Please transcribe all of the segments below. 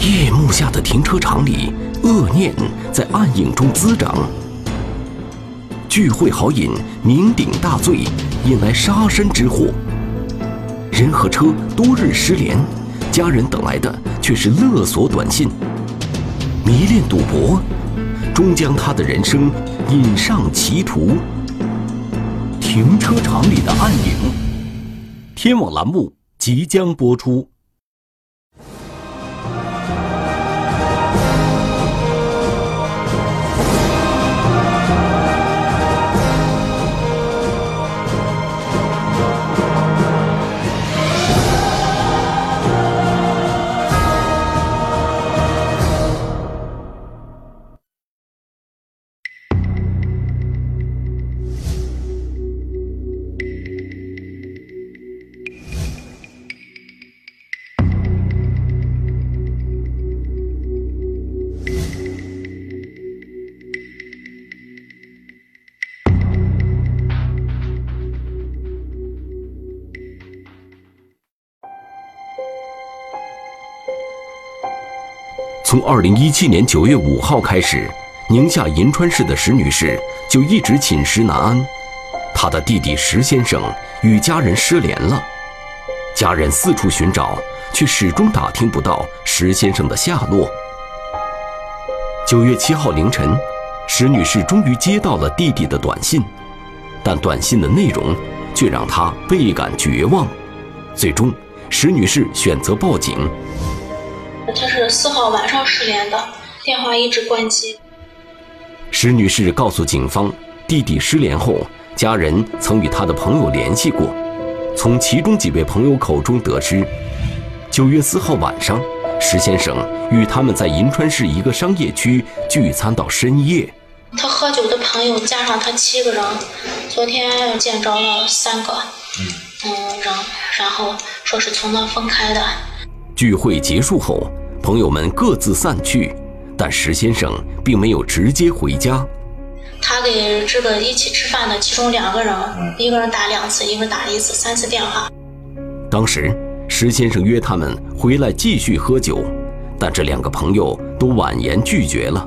夜幕下的停车场里，恶念在暗影中滋长。聚会豪饮，酩酊大醉，引来杀身之祸。人和车多日失联，家人等来的却是勒索短信。迷恋赌博，终将他的人生引上歧途。停车场里的暗影，天网栏目即将播出。从二零一七年九月五号开始，宁夏银川市的石女士就一直寝食难安。她的弟弟石先生与家人失联了，家人四处寻找，却始终打听不到石先生的下落。九月七号凌晨，石女士终于接到了弟弟的短信，但短信的内容却让她倍感绝望。最终，石女士选择报警。他是四号晚上失联的，电话一直关机。石女士告诉警方，弟弟失联后，家人曾与他的朋友联系过。从其中几位朋友口中得知，九月四号晚上，石先生与他们在银川市一个商业区聚餐到深夜。他喝酒的朋友加上他七个人，昨天见着了三个，嗯，人然后说是从那分开的。聚会结束后。朋友们各自散去，但石先生并没有直接回家。他给这个一起吃饭的其中两个人，一个人打两次，一个人打一次，三次电话。当时石先生约他们回来继续喝酒，但这两个朋友都婉言拒绝了。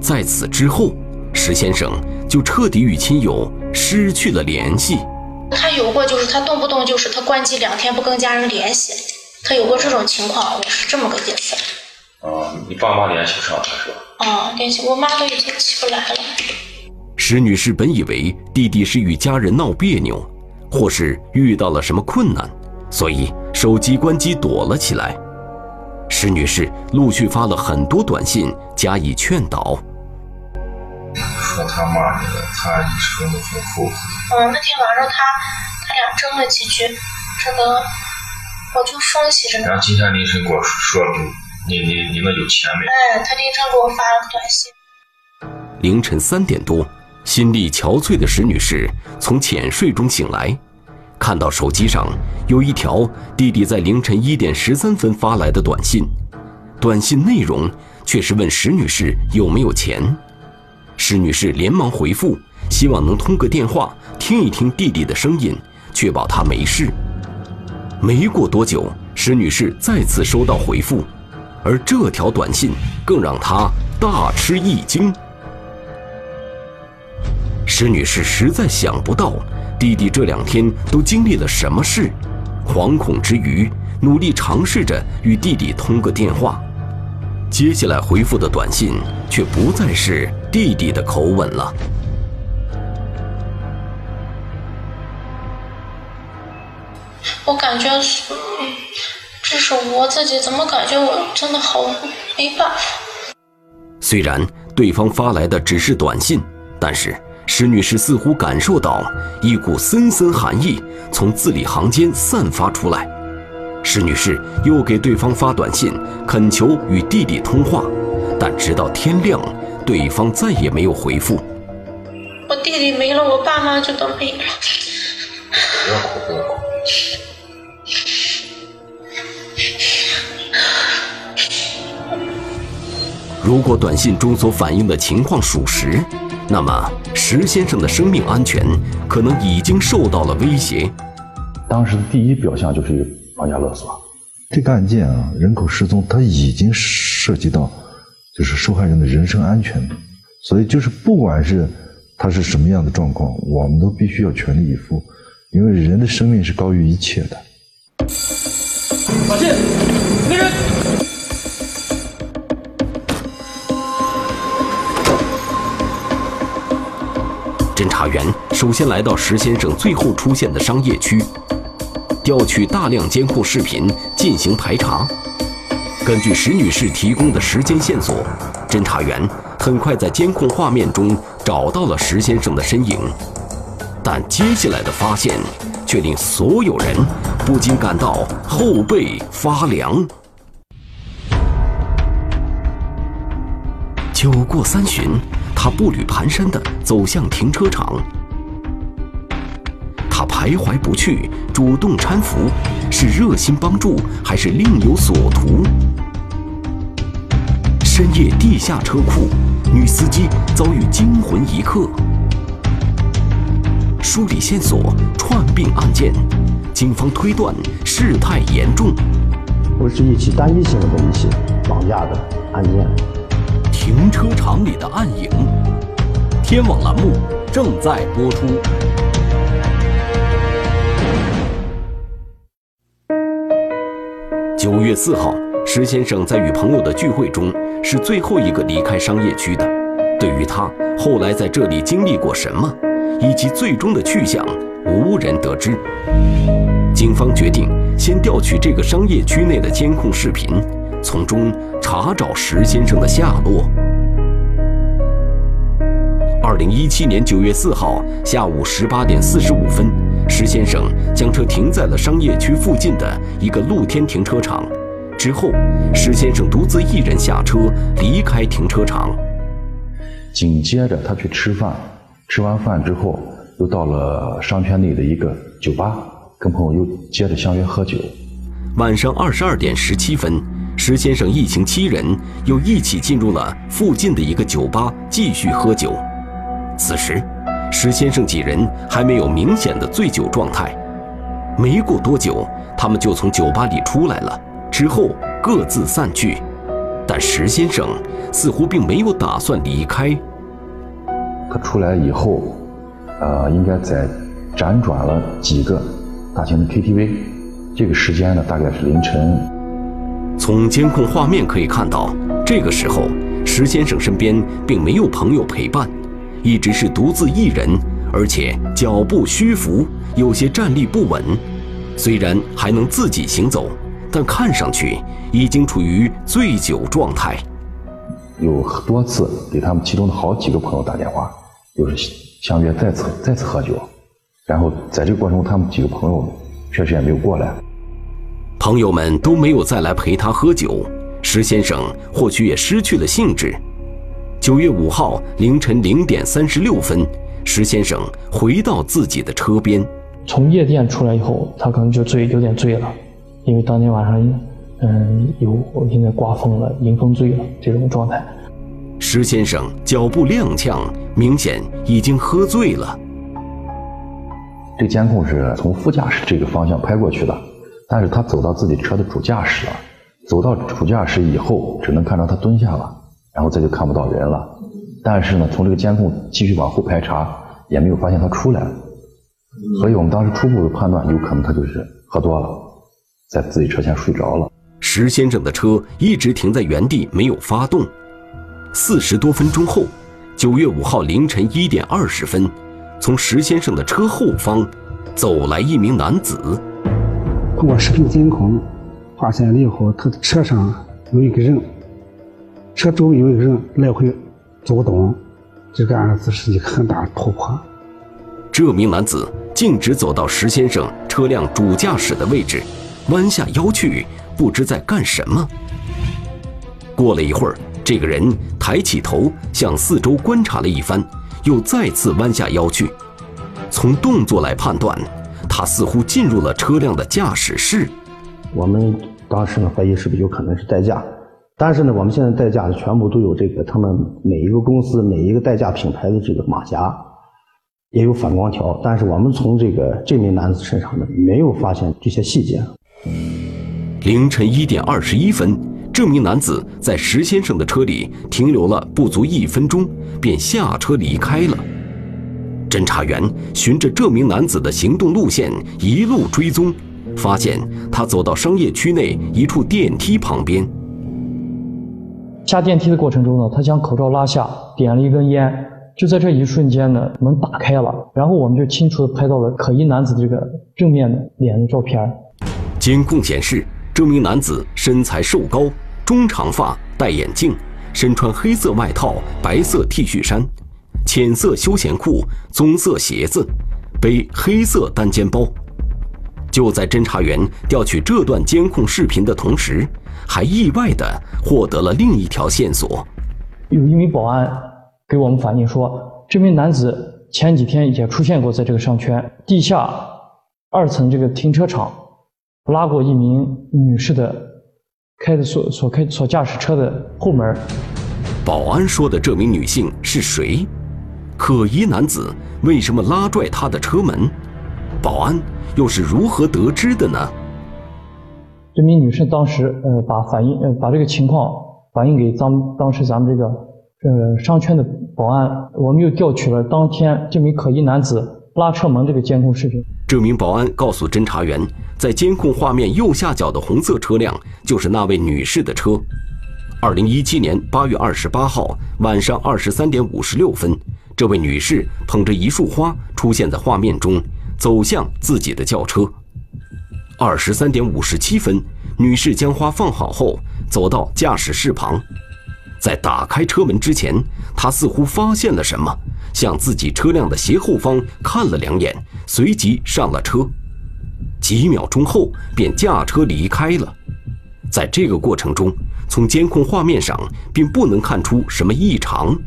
在此之后，石先生就彻底与亲友失去了联系。他有过，就是他动不动就是他关机两天不跟家人联系。他有过这种情况，我是这么个意思。啊，你爸妈联系不上他是吧？啊，联系我妈都已经起不来了。石女士本以为弟弟是与家人闹别扭，或是遇到了什么困难，所以手机关机躲了起来。石女士陆续发了很多短信加以劝导。说他骂你了，他一声都不负。嗯，那天晚上他他俩争了几句，这个。我就生气着呢。然后今天凌晨给我说，你你你们有钱没？哎，他凌晨给我发了个短信。凌晨三点多，心力憔悴的石女士从浅睡中醒来，看到手机上有一条弟弟在凌晨一点十三分发来的短信，短信内容却是问石女士有没有钱。石女士连忙回复，希望能通个电话听一听弟弟的声音，确保他没事。没过多久，石女士再次收到回复，而这条短信更让她大吃一惊。石女士实在想不到弟弟这两天都经历了什么事，惶恐之余，努力尝试着与弟弟通个电话。接下来回复的短信却不再是弟弟的口吻了。我感觉是，这是我自己怎么感觉我真的好没办法。虽然对方发来的只是短信，但是石女士似乎感受到一股森森寒意从字里行间散发出来。石女士又给对方发短信，恳求与弟弟通话，但直到天亮，对方再也没有回复。我弟弟没了，我爸妈就都没了。如果短信中所反映的情况属实，那么石先生的生命安全可能已经受到了威胁。当时的第一表象就是绑架勒索，这个案件啊，人口失踪，它已经涉及到就是受害人的人身安全，所以就是不管是他是什么样的状况，我们都必须要全力以赴，因为人的生命是高于一切的。小心，侦查员首先来到石先生最后出现的商业区。调取大量监控视频进行排查。根据石女士提供的时间线索，侦查员很快在监控画面中找到了石先生的身影。但接下来的发现却令所有人不禁感到后背发凉。酒过三巡，他步履蹒跚地走向停车场。他徘徊不去，主动搀扶，是热心帮助，还是另有所图？深夜地下车库，女司机遭遇惊魂一刻。梳理线索，串并案件，警方推断事态严重，不是一起单一性的东西绑架的案件。停车场里的暗影，天网栏目正在播出。九月四号，石先生在与朋友的聚会中是最后一个离开商业区的。对于他后来在这里经历过什么，以及最终的去向，无人得知。警方决定先调取这个商业区内的监控视频，从中查找石先生的下落。二零一七年九月四号下午十八点四十五分。石先生将车停在了商业区附近的一个露天停车场，之后，石先生独自一人下车离开停车场。紧接着，他去吃饭，吃完饭之后，又到了商圈内的一个酒吧，跟朋友又接着相约喝酒。晚上二十二点十七分，石先生一行七人又一起进入了附近的一个酒吧继续喝酒。此时。石先生几人还没有明显的醉酒状态，没过多久，他们就从酒吧里出来了，之后各自散去。但石先生似乎并没有打算离开。他出来以后，呃，应该在辗转了几个大型的 KTV，这个时间呢大概是凌晨。从监控画面可以看到，这个时候石先生身边并没有朋友陪伴。一直是独自一人，而且脚步虚浮，有些站立不稳。虽然还能自己行走，但看上去已经处于醉酒状态。有多次给他们其中的好几个朋友打电话，就是相约再次再次喝酒。然后在这个过程中，他们几个朋友确实也没有过来。朋友们都没有再来陪他喝酒，石先生或许也失去了兴致。九月五号凌晨零点三十六分，石先生回到自己的车边。从夜店出来以后，他可能就醉，有点醉了，因为当天晚上，嗯，有应该刮风了，迎风醉了这种状态。石先生脚步踉跄，明显已经喝醉了。这监控是从副驾驶这个方向拍过去的，但是他走到自己车的主驾驶了，走到主驾驶以后，只能看到他蹲下了。然后再就看不到人了，但是呢，从这个监控继续往后排查，也没有发现他出来，所以我们当时初步的判断，有可能他就是喝多了，在自己车前睡着了。石先生的车一直停在原地没有发动，四十多分钟后，九月五号凌晨一点二十分，从石先生的车后方走来一名男子。通过视频监控发现了以后，他的车上有一个人。车周围有一个人来回走动，这个案子是一个很大的突破。这名男子径直走到石先生车辆主驾驶的位置，弯下腰去，不知在干什么。过了一会儿，这个人抬起头向四周观察了一番，又再次弯下腰去。从动作来判断，他似乎进入了车辆的驾驶室。我们当时呢，怀疑是不是有可能是代驾。但是呢，我们现在代驾的全部都有这个，他们每一个公司每一个代驾品牌的这个马甲，也有反光条。但是我们从这个这名男子身上呢，没有发现这些细节。凌晨一点二十一分，这名男子在石先生的车里停留了不足一分钟，便下车离开了。侦查员循着这名男子的行动路线一路追踪，发现他走到商业区内一处电梯旁边。下电梯的过程中呢，他将口罩拉下，点了一根烟。就在这一瞬间呢，门打开了，然后我们就清楚地拍到了可疑男子这个正面的脸的照片。监控显示，这名男子身材瘦高，中长发，戴眼镜，身穿黑色外套、白色 T 恤衫、浅色休闲裤、棕色鞋子，背黑色单肩包。就在侦查员调取这段监控视频的同时，还意外的获得了另一条线索。有一名保安。给我们反映说，这名男子前几天也出现过在这个商圈地下二层这个停车场，拉过一名女士的开的所所开所驾驶车的后门。保安说的这名女性是谁？可疑男子为什么拉拽他的车门？保安又是如何得知的呢？这名女士当时呃把反映呃把这个情况反映给当当时咱们这个。呃，商圈的保安，我们又调取了当天这名可疑男子拉车门这个监控视频。这名保安告诉侦查员，在监控画面右下角的红色车辆就是那位女士的车。二零一七年八月二十八号晚上二十三点五十六分，这位女士捧着一束花出现在画面中，走向自己的轿车。二十三点五十七分，女士将花放好后，走到驾驶室旁。在打开车门之前，她似乎发现了什么，向自己车辆的斜后方看了两眼，随即上了车。几秒钟后，便驾车离开了。在这个过程中，从监控画面上并不能看出什么异常，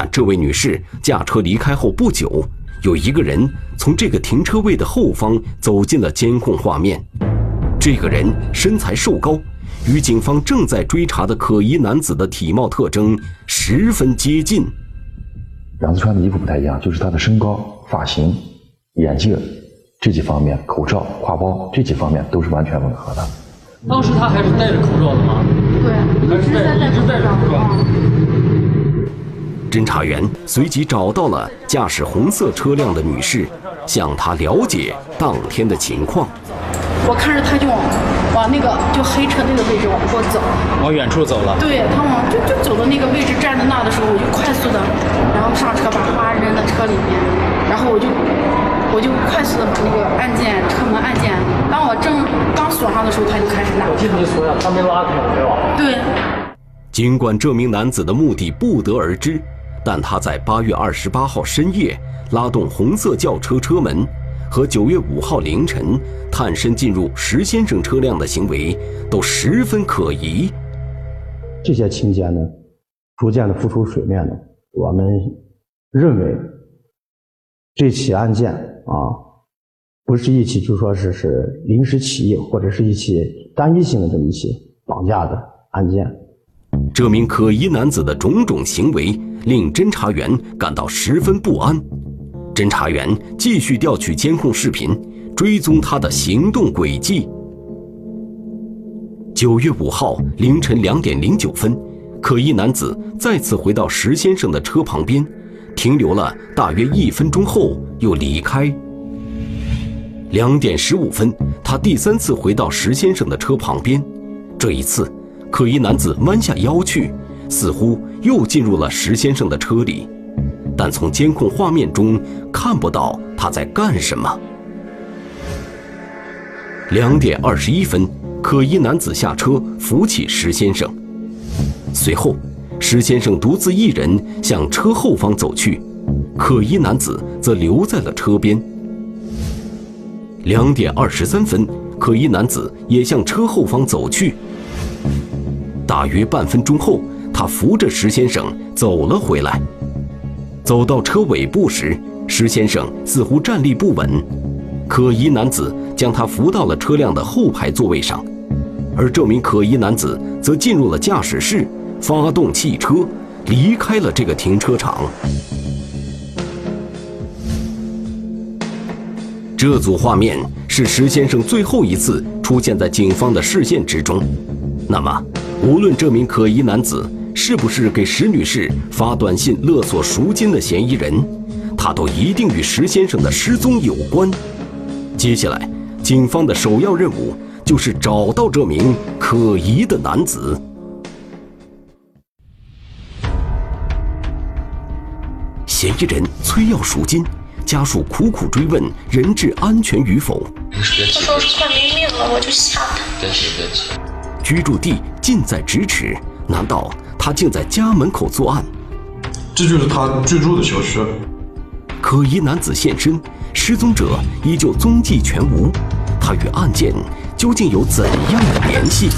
但这位女士驾车离开后不久，有一个人从这个停车位的后方走进了监控画面。这个人身材瘦高。与警方正在追查的可疑男子的体貌特征十分接近。两次穿的衣服不太一样，就是他的身高、发型、眼镜这几方面，口罩、挎包这几方面都是完全吻合的。当时他还是戴着口罩的吗？对，一直在戴口罩。侦查员随即找到了驾驶红色车辆的女士，向她了解当天的情况。我看着他就往往那个就黑车那个位置往过走，往远处走了。对他往就就走到那个位置站在那的时候，我就快速的，然后上车把花扔到车里面，然后我就我就快速的把那个按键车门按键，当我正刚锁上的时候，他就开始拉。我记得你锁上，他没拉开，对吧？对。尽管这名男子的目的不得而知，但他在八月二十八号深夜拉动红色轿车车门。和九月五号凌晨探身进入石先生车辆的行为都十分可疑。这些情节呢，逐渐的浮出水面了，我们认为这起案件啊，不是一起就说是是临时起意，或者是一起单一性的这么一起绑架的案件。这名可疑男子的种种行为令侦查员感到十分不安。侦查员继续调取监控视频，追踪他的行动轨迹。九月五号凌晨两点零九分，可疑男子再次回到石先生的车旁边，停留了大约一分钟后又离开。两点十五分，他第三次回到石先生的车旁边，这一次，可疑男子弯下腰去，似乎又进入了石先生的车里。但从监控画面中看不到他在干什么。两点二十一分，可疑男子下车扶起石先生，随后，石先生独自一人向车后方走去，可疑男子则留在了车边。两点二十三分，可疑男子也向车后方走去。大约半分钟后，他扶着石先生走了回来。走到车尾部时，石先生似乎站立不稳，可疑男子将他扶到了车辆的后排座位上，而这名可疑男子则进入了驾驶室，发动汽车，离开了这个停车场。这组画面是石先生最后一次出现在警方的视线之中。那么，无论这名可疑男子是不是给石女士发短信勒索赎金的嫌疑人，他都一定与石先生的失踪有关。接下来，警方的首要任务就是找到这名可疑的男子。嫌疑人催要赎金，家属苦苦追问人质安全与否。他说是快没命了，我就吓他。别急别急，居住地近在咫尺，难道他竟在家门口作案？这就是他居住的小区。可疑男子现身，失踪者依旧踪迹全无，他与案件究竟有怎样的联系？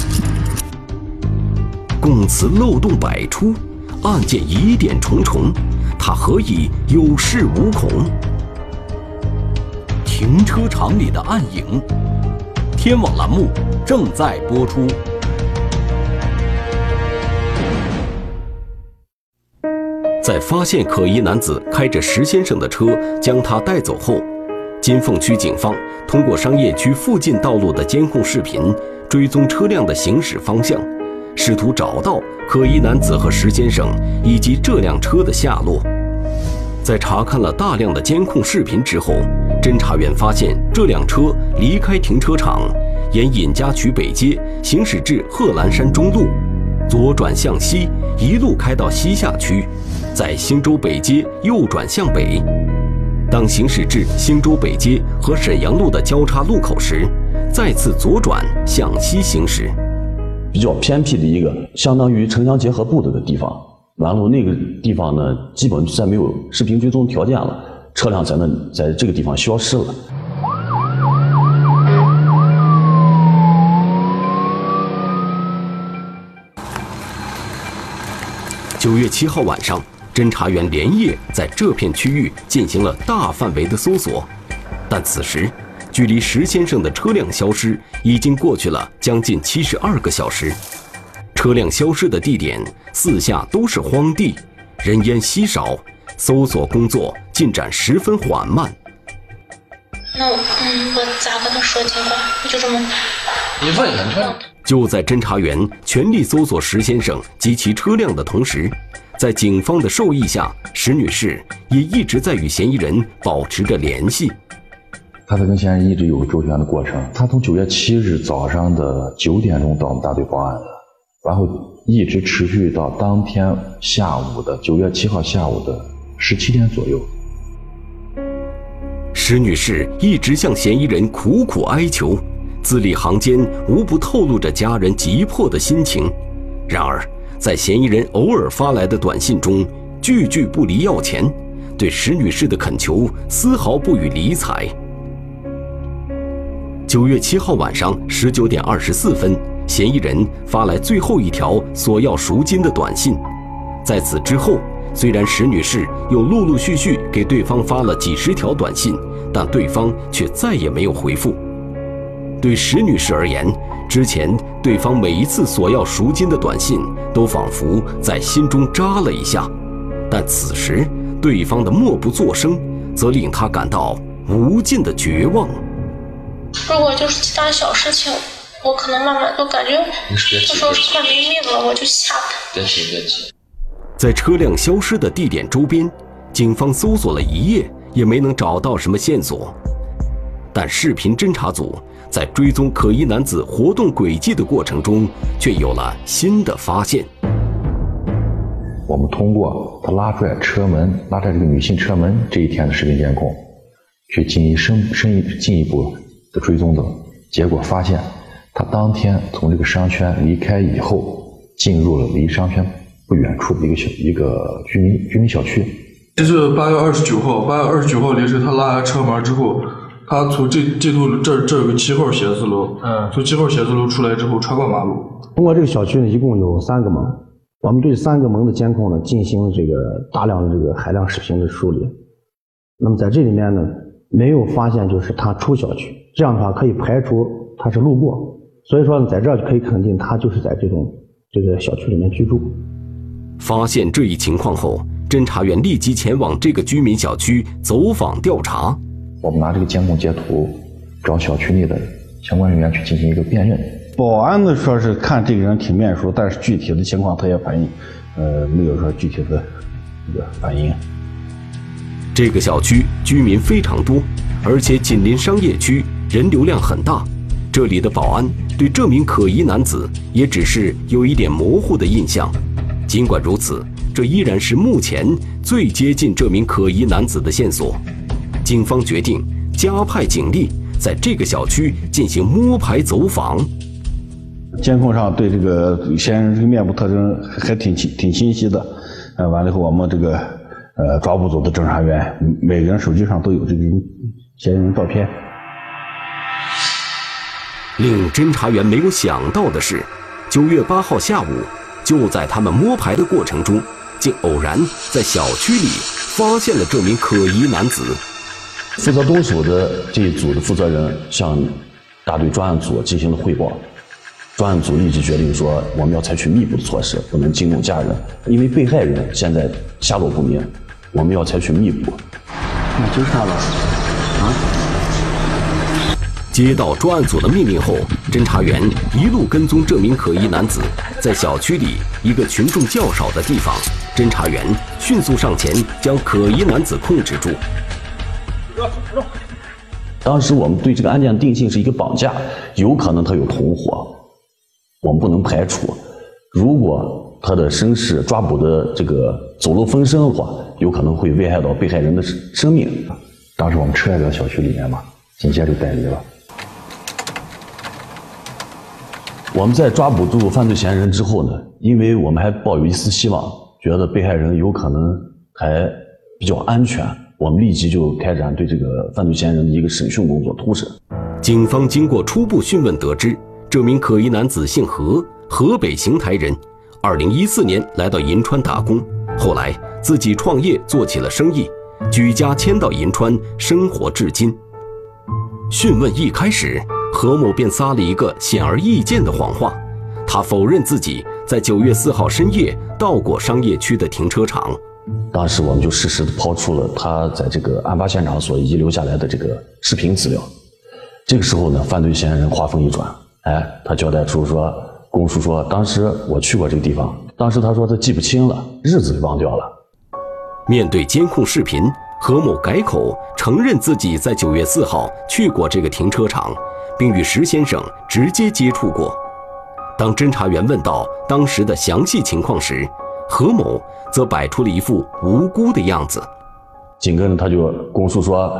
供词漏洞百出，案件疑点重重，他何以有恃无恐？停车场里的暗影，天网栏目正在播出。在发现可疑男子开着石先生的车将他带走后，金凤区警方通过商业区附近道路的监控视频，追踪车辆的行驶方向，试图找到可疑男子和石先生以及这辆车的下落。在查看了大量的监控视频之后，侦查员发现这辆车离开停车场，沿尹家渠北街行驶至贺兰山中路，左转向西，一路开到西夏区，在兴州北街右转向北。当行驶至兴州北街和沈阳路的交叉路口时，再次左转向西行驶。比较偏僻的一个，相当于城乡结合部的个地方。完了那个地方呢，基本再没有视频追踪条件了，车辆在那在这个地方消失了。九月七号晚上，侦查员连夜在这片区域进行了大范围的搜索，但此时，距离石先生的车辆消失已经过去了将近七十二个小时。车辆消失的地点四下都是荒地，人烟稀少，搜索工作进展十分缓慢。那我嗯，我咋跟他说情况？我就这么办。你问一下，你问。就在侦查员全力搜索石先生及其车辆的同时，在警方的授意下，石女士也一直在与嫌疑人保持着联系。她在跟嫌疑人一直有个周旋的过程。她从九月七日早上的九点钟到我们大队报案的，然后一直持续到当天下午的九月七号下午的十七点左右。石女士一直向嫌疑人苦苦哀求，字里行间无不透露着家人急迫的心情。然而，在嫌疑人偶尔发来的短信中，句句不离要钱，对石女士的恳求丝毫不予理睬。九月七号晚上十九点二十四分，嫌疑人发来最后一条索要赎金的短信。在此之后，虽然石女士又陆陆续续给对方发了几十条短信，但对方却再也没有回复。对石女士而言，之前对方每一次索要赎金的短信，都仿佛在心中扎了一下，但此时对方的默不作声，则令他感到无尽的绝望。如果就是其他小事情，我可能慢慢都感觉，他说是快没命了，我就吓他。别急别急。在车辆消失的地点周边，警方搜索了一夜，也没能找到什么线索。但视频侦查组在追踪可疑男子活动轨迹的过程中，却有了新的发现。我们通过他拉拽车门、拉拽这个女性车门这一天的视频监控，去进行深深一进一步的追踪的结果，发现他当天从这个商圈离开以后，进入了离商圈不远处的一个小一个居民居民小区。这是八月二十九号，八月二十九号凌晨他拉完车门之后，他从这这头这这有个七号写字楼，嗯，从七号写字楼出来之后穿过马路，通过这个小区呢，一共有三个门，我们对三个门的监控呢进行了这个大量的这个海量视频的梳理。那么在这里面呢，没有发现就是他出小区，这样的话可以排除他是路过。所以说呢，在这儿就可以肯定他就是在这种这个小区里面居住。发现这一情况后，侦查员立即前往这个居民小区走访调查。我们拿这个监控截图，找小区内的相关人员去进行一个辨认。保安呢说是看这个人挺面熟，但是具体的情况他也反映，呃，没有说具体的这个反应。这个小区居民非常多，而且紧邻商业区，人流量很大。这里的保安对这名可疑男子也只是有一点模糊的印象。尽管如此，这依然是目前最接近这名可疑男子的线索。警方决定加派警力，在这个小区进行摸排走访。监控上对这个嫌疑人这个面部特征还挺清挺清晰的。呃，完了以后，我们这个呃抓捕组的侦查员每个人手机上都有这个嫌疑人照片。令侦查员没有想到的是，九月八号下午，就在他们摸排的过程中，竟偶然在小区里发现了这名可疑男子。负责动手的这一组的负责人向大队专案组进行了汇报，专案组立即决定说，我们要采取密捕的措施，不能惊动家人，因为被害人现在下落不明，我们要采取密捕。那就是他了，啊？接到专案组的命令后，侦查员一路跟踪这名可疑男子，在小区里一个群众较少的地方，侦查员迅速上前将可疑男子控制住。当时我们对这个案件定性是一个绑架，有可能他有同伙，我们不能排除。如果他的身世抓捕的这个走漏风声的话，有可能会危害到被害人的生命。当时我们车在这个小区里面嘛，紧接着就带离了。我们在抓捕住犯罪嫌疑人之后呢，因为我们还抱有一丝希望，觉得被害人有可能还比较安全，我们立即就开展对这个犯罪嫌疑人的一个审讯工作，突审。警方经过初步讯问得知，这名可疑男子姓何，河北邢台人，二零一四年来到银川打工，后来自己创业做起了生意，举家迁到银川生活至今。讯问一开始。何某便撒了一个显而易见的谎话，他否认自己在九月四号深夜到过商业区的停车场。当时我们就适时的抛出了他在这个案发现场所遗留下来的这个视频资料。这个时候呢，犯罪嫌疑人话锋一转，哎，他交代出说，供述说当时我去过这个地方，当时他说他记不清了，日子给忘掉了。面对监控视频，何某改口承认自己在九月四号去过这个停车场。并与石先生直接接触过。当侦查员问到当时的详细情况时，何某则摆出了一副无辜的样子。紧跟着他就供述说，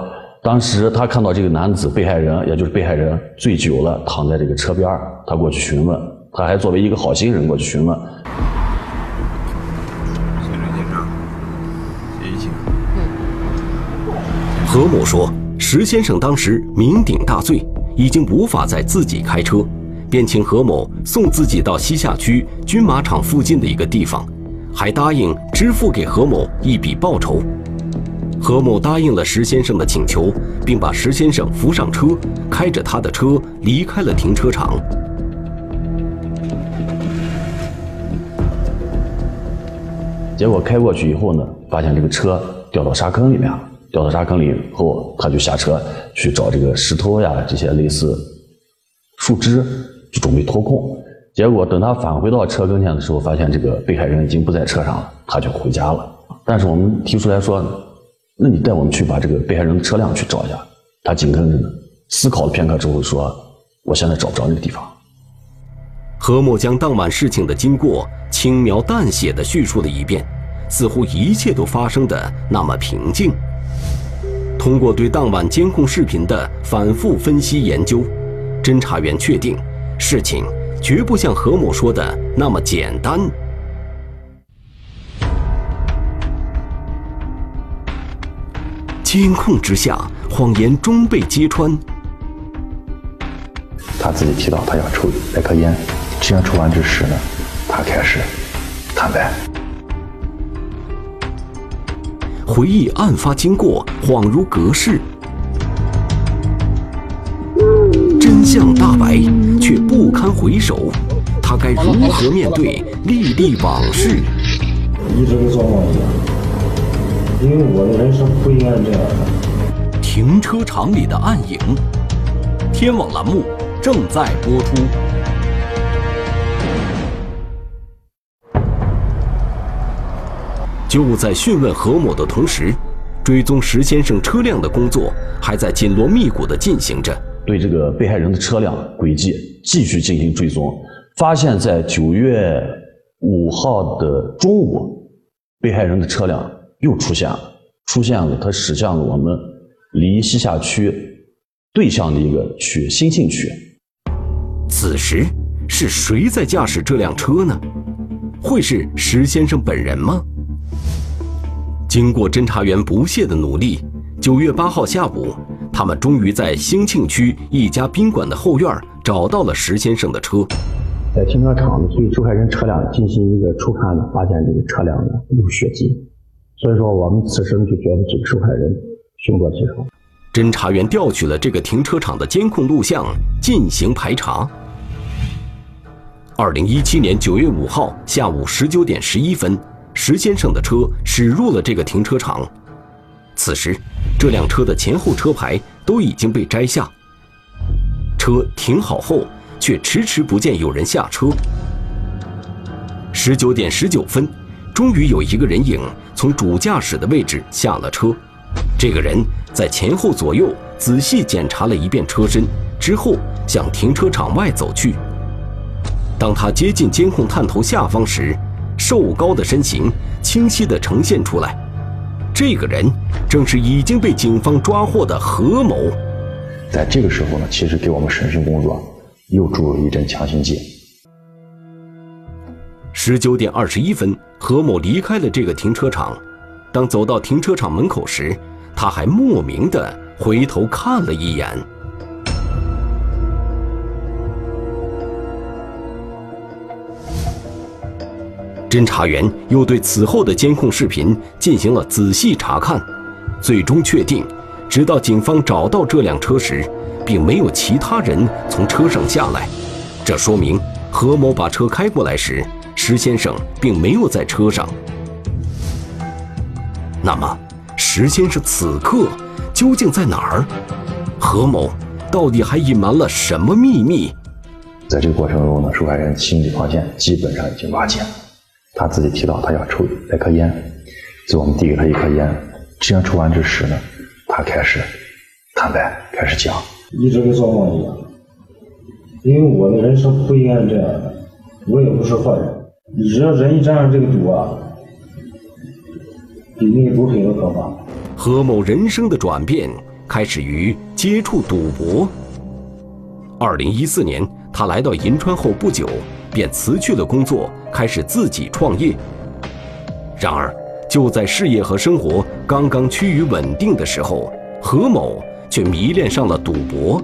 当时他看到这个男子被害人，也就是被害人醉酒了，躺在这个车边他过去询问，他还作为一个好心人过去询问。何某说，石先生当时酩酊大醉。已经无法再自己开车，便请何某送自己到西夏区军马场附近的一个地方，还答应支付给何某一笔报酬。何某答应了石先生的请求，并把石先生扶上车，开着他的车离开了停车场。结果开过去以后呢，发现这个车掉到沙坑里面了。掉到沙坑里以后，他就下车去找这个石头呀，这些类似树枝，就准备脱困。结果等他返回到车跟前的时候，发现这个被害人已经不在车上了，他就回家了。但是我们提出来说，那你带我们去把这个被害人的车辆去找一下。他紧跟着思考了片刻之后说：“我现在找不着那个地方。”何某将当晚事情的经过轻描淡写的叙述了一遍，似乎一切都发生的那么平静。通过对当晚监控视频的反复分析研究，侦查员确定，事情绝不像何某说的那么简单。监控之下，谎言终被揭穿。他自己提到他要抽那颗烟，这样抽完之时呢，他开始坦白。回忆案发经过，恍如隔世。真相大白，却不堪回首。他该如何面对历历往事？我一直做梦一样，因为我的人生不应该这样。停车场里的暗影，天网栏目正在播出。就在讯问何某的同时，追踪石先生车辆的工作还在紧锣密鼓地进行着。对这个被害人的车辆轨迹继续进行追踪，发现，在九月五号的中午，被害人的车辆又出现了，出现了，他驶向了我们离西夏区对向的一个区兴庆区。此时，是谁在驾驶这辆车呢？会是石先生本人吗？经过侦查员不懈的努力，九月八号下午，他们终于在兴庆区一家宾馆的后院找到了石先生的车。在停车场对受害人车辆进行一个初勘呢，发现这个车辆呢有血迹，所以说我们此时就觉得这个受害人凶多吉少。侦查员调取了这个停车场的监控录像进行排查。二零一七年九月五号下午十九点十一分。石先生的车驶入了这个停车场，此时，这辆车的前后车牌都已经被摘下。车停好后，却迟迟不见有人下车。十九点十九分，终于有一个人影从主驾驶的位置下了车。这个人在前后左右仔细检查了一遍车身之后，向停车场外走去。当他接近监控探头下方时，瘦高的身形清晰地呈现出来，这个人正是已经被警方抓获的何某。在这个时候呢，其实给我们审讯工作又注入一针强心剂。十九点二十一分，何某离开了这个停车场。当走到停车场门口时，他还莫名的回头看了一眼。侦查员又对此后的监控视频进行了仔细查看，最终确定，直到警方找到这辆车时，并没有其他人从车上下来。这说明何某把车开过来时，石先生并没有在车上。那么，石先生此刻究竟在哪儿？何某到底还隐瞒了什么秘密？在这个过程中呢，受害人心理防线基本上已经瓦解了。他自己提到他要抽来颗烟，所以我们递给他一颗烟。这样抽完之时呢，他开始坦白，开始讲，一直跟做梦一样。因为我的人生不应该是这样的，我也不是坏人。你知道人一沾上这个毒啊，比那个毒品都可怕。何某人生的转变开始于接触赌博。二零一四年，他来到银川后不久。便辞去了工作，开始自己创业。然而，就在事业和生活刚刚趋于稳定的时候，何某却迷恋上了赌博。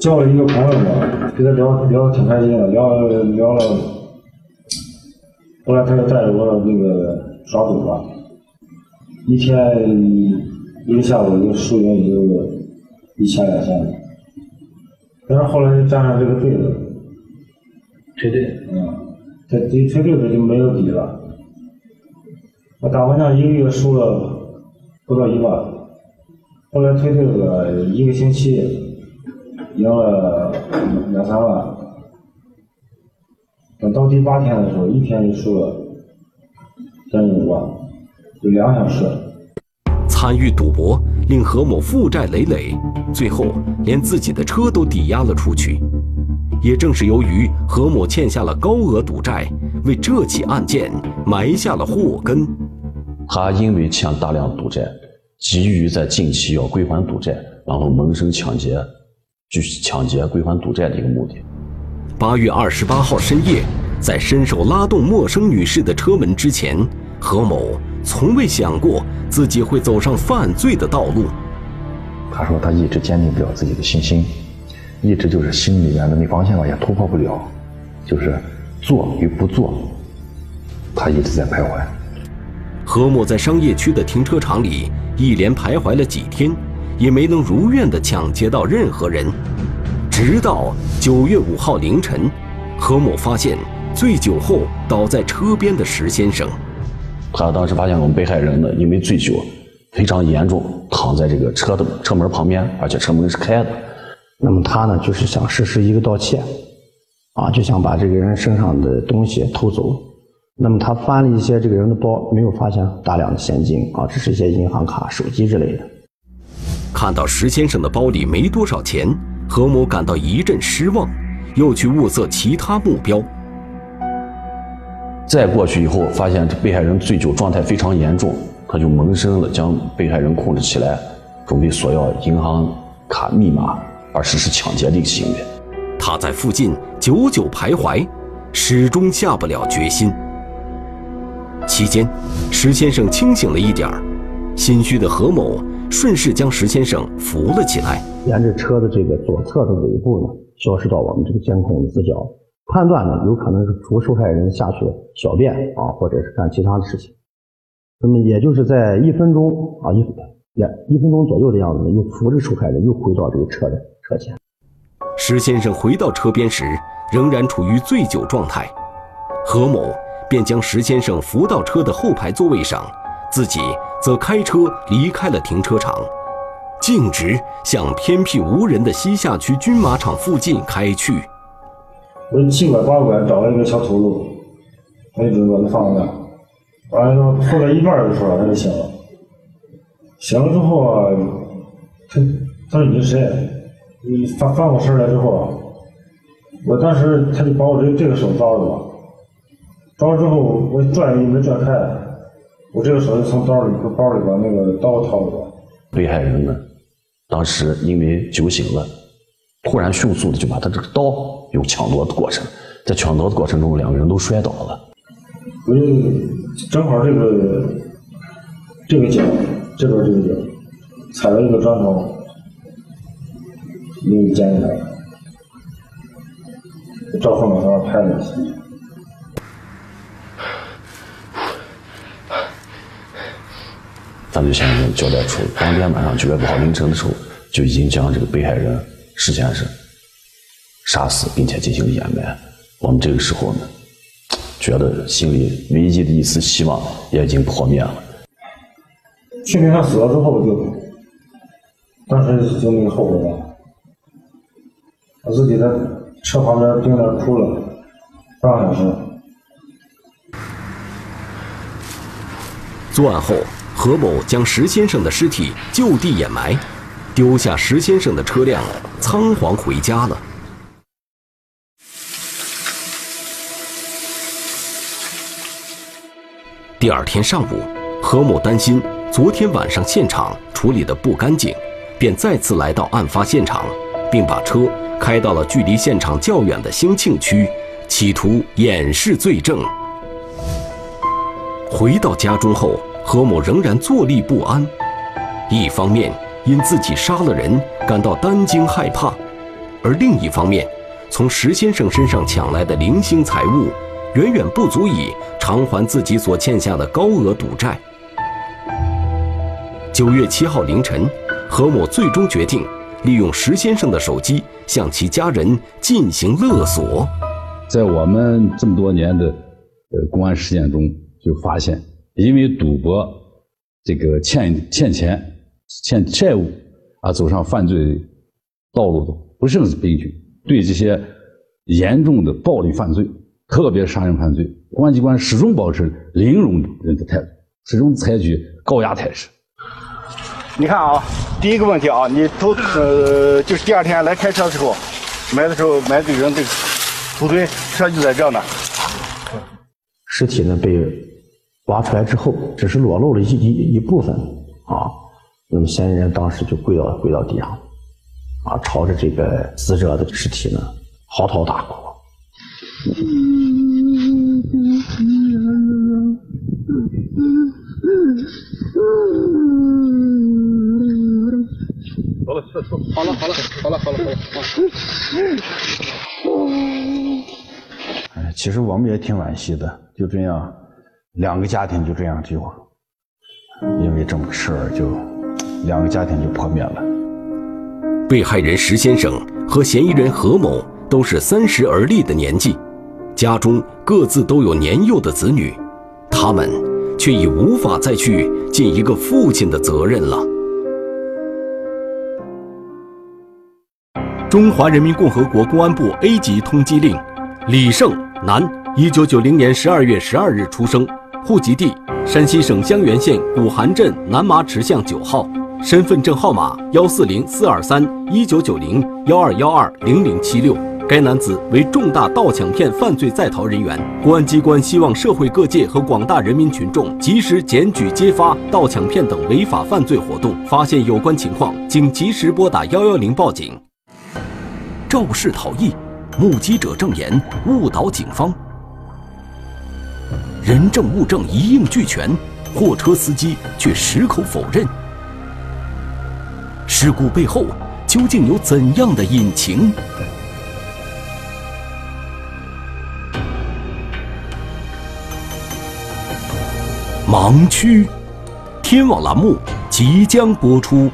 交了一个朋友嘛，跟他聊聊挺开心的，聊聊了。后来他就带着我那个耍赌吧，一天一个下午就输赢也就一千两千的。但是后来就沾上这个对子。退队，嗯，这这退队这就没有底了。我打麻将一个月输了不到一万，后来退队个一个星期，赢了两三万。等到第八天的时候，一天就输了将近五万，有两小时。参与赌博令何某负债累累，最后连自己的车都抵押了出去。也正是由于何某欠下了高额赌债，为这起案件埋下了祸根。他因为欠大量赌债，急于在近期要归还赌债，然后萌生抢劫，就是抢劫归还赌债的一个目的。八月二十八号深夜，在伸手拉动陌生女士的车门之前，何某从未想过自己会走上犯罪的道路。他说他一直坚定不了自己的信心。一直就是心里面的那防线吧，也突破不了，就是做与不做，他一直在徘徊。何某在商业区的停车场里一连徘徊了几天，也没能如愿的抢劫到任何人。直到九月五号凌晨，何某发现醉酒后倒在车边的石先生。他当时发现我们被害人呢，因为醉酒非常严重，躺在这个车的车门旁边，而且车门是开的。那么他呢，就是想实施一个盗窃，啊，就想把这个人身上的东西偷走。那么他翻了一些这个人的包，没有发现大量的现金啊，只是一些银行卡、手机之类的。看到石先生的包里没多少钱，何某感到一阵失望，又去物色其他目标。再过去以后，发现被害人醉酒状态非常严重，他就萌生了将被害人控制起来，准备索要银行卡密码而实施抢劫的一个行为。他在附近久久徘徊，始终下不了决心。期间，石先生清醒了一点儿，心虚的何某顺势将石先生扶了起来。沿着车的这个左侧的尾部呢，消失到我们这个监控的死角，判断呢有可能是扶受害人下去小便啊，或者是干其他的事情。那么也就是在一分钟啊一两一分钟左右的样子呢，又扶着受害人又回到这个车的车前。石先生回到车边时，仍然处于醉酒状态。何某。便将石先生扶到车的后排座位上，自己则开车离开了停车场，径直向偏僻无人的西夏区军马场附近开去。我七拐八拐找了一个小土路，我就准备放那。完了，后到一半的时候，他就醒了。醒了之后啊，他他说你是谁？你翻翻过身来之后，我当时他就把我这这个手抓住了。抓住之后，我拽也没拽开，我这个手就从包里包里把那个刀掏出来。被害人呢，当时因为酒醒了，突然迅速的就把他这个刀有抢夺的过程，在抢夺的过程中，两个人都摔倒了。我就正好这个这个脚这边这个脚踩了一个砖头，没有捡起来，照后脑勺拍了一下。犯罪嫌疑人交代出，当天晚上九月五号凌晨的时候，就已经将这个被害人石先生杀死，并且进行掩埋。我们这个时候呢，觉得心里唯一的一丝希望也已经破灭了。确定他死了之后，就当时就那个后悔了，我自己在车旁边盯着哭了半个小时。作案后。何某将石先生的尸体就地掩埋，丢下石先生的车辆，仓皇回家了。第二天上午，何某担心昨天晚上现场处理的不干净，便再次来到案发现场，并把车开到了距离现场较远的兴庆区，企图掩饰罪证。回到家中后。何某仍然坐立不安，一方面因自己杀了人感到担惊害怕，而另一方面，从石先生身上抢来的零星财物，远远不足以偿还自己所欠下的高额赌债。九月七号凌晨，何某最终决定利用石先生的手机向其家人进行勒索。在我们这么多年的呃公安实践中，就发现。因为赌博，这个欠欠钱、欠债务，而走上犯罪道路的不胜悲剧。对这些严重的暴力犯罪，特别杀人犯罪，公安机关始终保持零容忍的态度，始终采取高压态势。你看啊，第一个问题啊，你头呃，就是第二天来开车的时候，买的时候买这个人这个土堆，车就在这呢。尸体呢被。挖出来之后，只是裸露了一一一部分啊。那么嫌疑人当时就跪到跪到地上，啊，朝着这个死者的尸体呢嚎啕大哭。好了，好了，好了，好了，好了，好了。哎，其实我们也挺惋惜的，就这样。两个家庭就这样就，因为这么个事儿，就两个家庭就破灭了。被害人石先生和嫌疑人何某都是三十而立的年纪，家中各自都有年幼的子女，他们却已无法再去尽一个父亲的责任了。中华人民共和国公安部 A 级通缉令：李胜，男，一九九零年十二月十二日出生，户籍地山西省襄垣县古韩镇南麻池巷九号，身份证号码幺四零四二三一九九零幺二幺二零零七六。该男子为重大盗抢骗犯罪在逃人员，公安机关希望社会各界和广大人民群众及时检举揭发盗抢骗等违法犯罪活动，发现有关情况，请及时拨打幺幺零报警。肇事逃逸，目击者证言误导警方，人证物证一应俱全，货车司机却矢口否认。事故背后究竟有怎样的隐情？盲区，天网栏目即将播出。